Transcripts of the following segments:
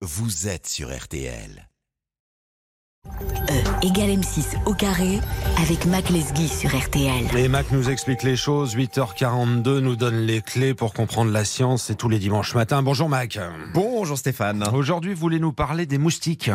vous êtes sur RTL. E égale M6 au carré avec Mac Lesguy sur RTL. Et Mac nous explique les choses. 8h42 nous donne les clés pour comprendre la science. C'est tous les dimanches matin. Bonjour Mac. Bonjour Stéphane. Aujourd'hui, vous voulez nous parler des moustiques.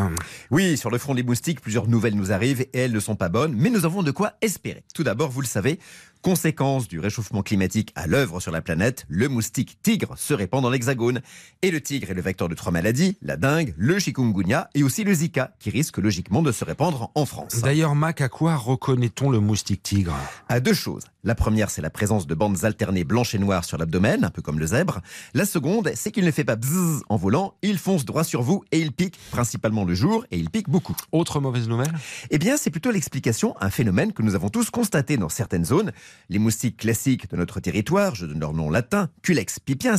Oui, sur le front des moustiques, plusieurs nouvelles nous arrivent et elles ne sont pas bonnes, mais nous avons de quoi espérer. Tout d'abord, vous le savez, Conséquence du réchauffement climatique à l'œuvre sur la planète, le moustique tigre se répand dans l'hexagone. Et le tigre est le vecteur de trois maladies, la dengue, le chikungunya et aussi le zika, qui risque logiquement de se répandre en France. D'ailleurs, Mac, à quoi reconnaît-on le moustique tigre? À deux choses. La première, c'est la présence de bandes alternées blanches et noires sur l'abdomen, un peu comme le zèbre. La seconde, c'est qu'il ne fait pas bzzz en volant, il fonce droit sur vous et il pique, principalement le jour, et il pique beaucoup. Autre mauvaise nouvelle? Eh bien, c'est plutôt l'explication à un phénomène que nous avons tous constaté dans certaines zones. Les moustiques classiques de notre territoire, je donne leur nom latin, Culex pipiens,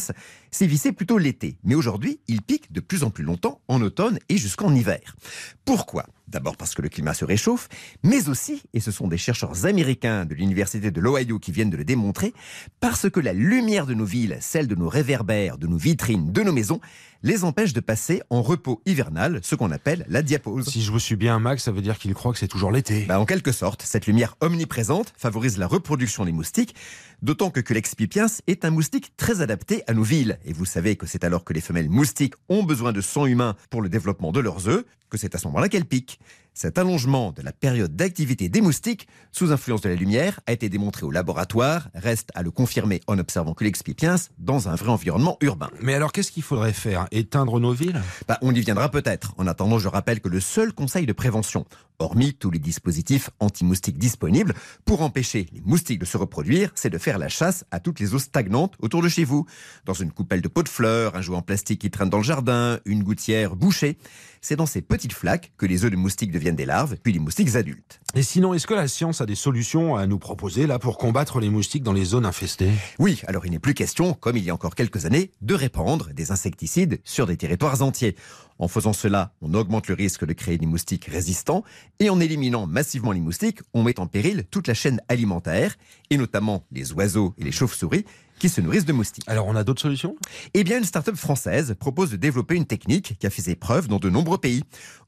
sévissaient plutôt l'été. Mais aujourd'hui, ils piquent de plus en plus longtemps, en automne et jusqu'en hiver. Pourquoi? D'abord parce que le climat se réchauffe, mais aussi, et ce sont des chercheurs américains de l'Université de l'Ohio qui viennent de le démontrer, parce que la lumière de nos villes, celle de nos réverbères, de nos vitrines, de nos maisons, les empêche de passer en repos hivernal, ce qu'on appelle la diapause. Si je vous suis bien, Max, ça veut dire qu'il croit que c'est toujours l'été. Bah, en quelque sorte, cette lumière omniprésente favorise la reproduction des moustiques, d'autant que Culex pipiens est un moustique très adapté à nos villes. Et vous savez que c'est alors que les femelles moustiques ont besoin de sang humain pour le développement de leurs œufs que c'est à ce moment-là qu'elles piquent. Cet allongement de la période d'activité des moustiques, sous influence de la lumière, a été démontré au laboratoire, reste à le confirmer en observant Culex pipiens dans un vrai environnement urbain. Mais alors, qu'est-ce qu'il faudrait faire? Éteindre nos villes? Bah, On y viendra peut-être. En attendant, je rappelle que le seul conseil de prévention, hormis tous les dispositifs anti-moustiques disponibles, pour empêcher les moustiques de se reproduire, c'est de faire la chasse à toutes les eaux stagnantes autour de chez vous. Dans une coupelle de pots de fleurs, un jouet en plastique qui traîne dans le jardin, une gouttière bouchée. C'est dans ces petites flaques que les œufs de moustiques deviennent des larves, puis les moustiques adultes. Et sinon, est-ce que la science a des solutions à nous proposer là pour combattre les moustiques dans les zones infestées? Oui, alors il n'est plus question, comme il y a encore quelques années, de répandre des insecticides sur des territoires entiers. En faisant cela, on augmente le risque de créer des moustiques résistants et en éliminant massivement les moustiques, on met en péril toute la chaîne alimentaire et notamment les oiseaux et les chauves-souris qui se nourrissent de moustiques. Alors on a d'autres solutions? Eh bien, une start-up française propose de développer une technique qui a fait ses preuves dans de nombreux pays.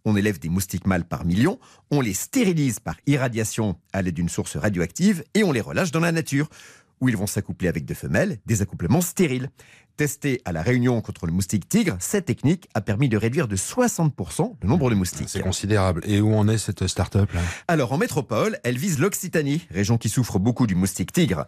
On élève des moustiques mâles par millions, on les stérilise par irradiation à l'aide d'une source radioactive et on les relâche dans la nature où ils vont s'accoupler avec des femelles, des accouplements stériles. Testée à la Réunion contre le moustique tigre, cette technique a permis de réduire de 60% le nombre de moustiques. C'est considérable. Et où en est cette start-up là? Alors en métropole, elle vise l'Occitanie, région qui souffre beaucoup du moustique tigre.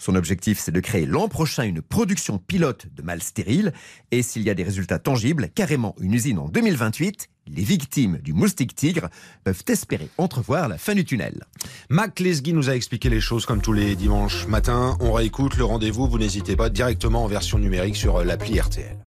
Son objectif, c'est de créer l'an prochain une production pilote de mâles stériles. Et s'il y a des résultats tangibles, carrément une usine en 2028, les victimes du moustique tigre peuvent espérer entrevoir la fin du tunnel. Mac Lesguy nous a expliqué les choses comme tous les dimanches matins. On réécoute le rendez-vous. Vous n'hésitez pas directement en version numérique sur l'appli RTL.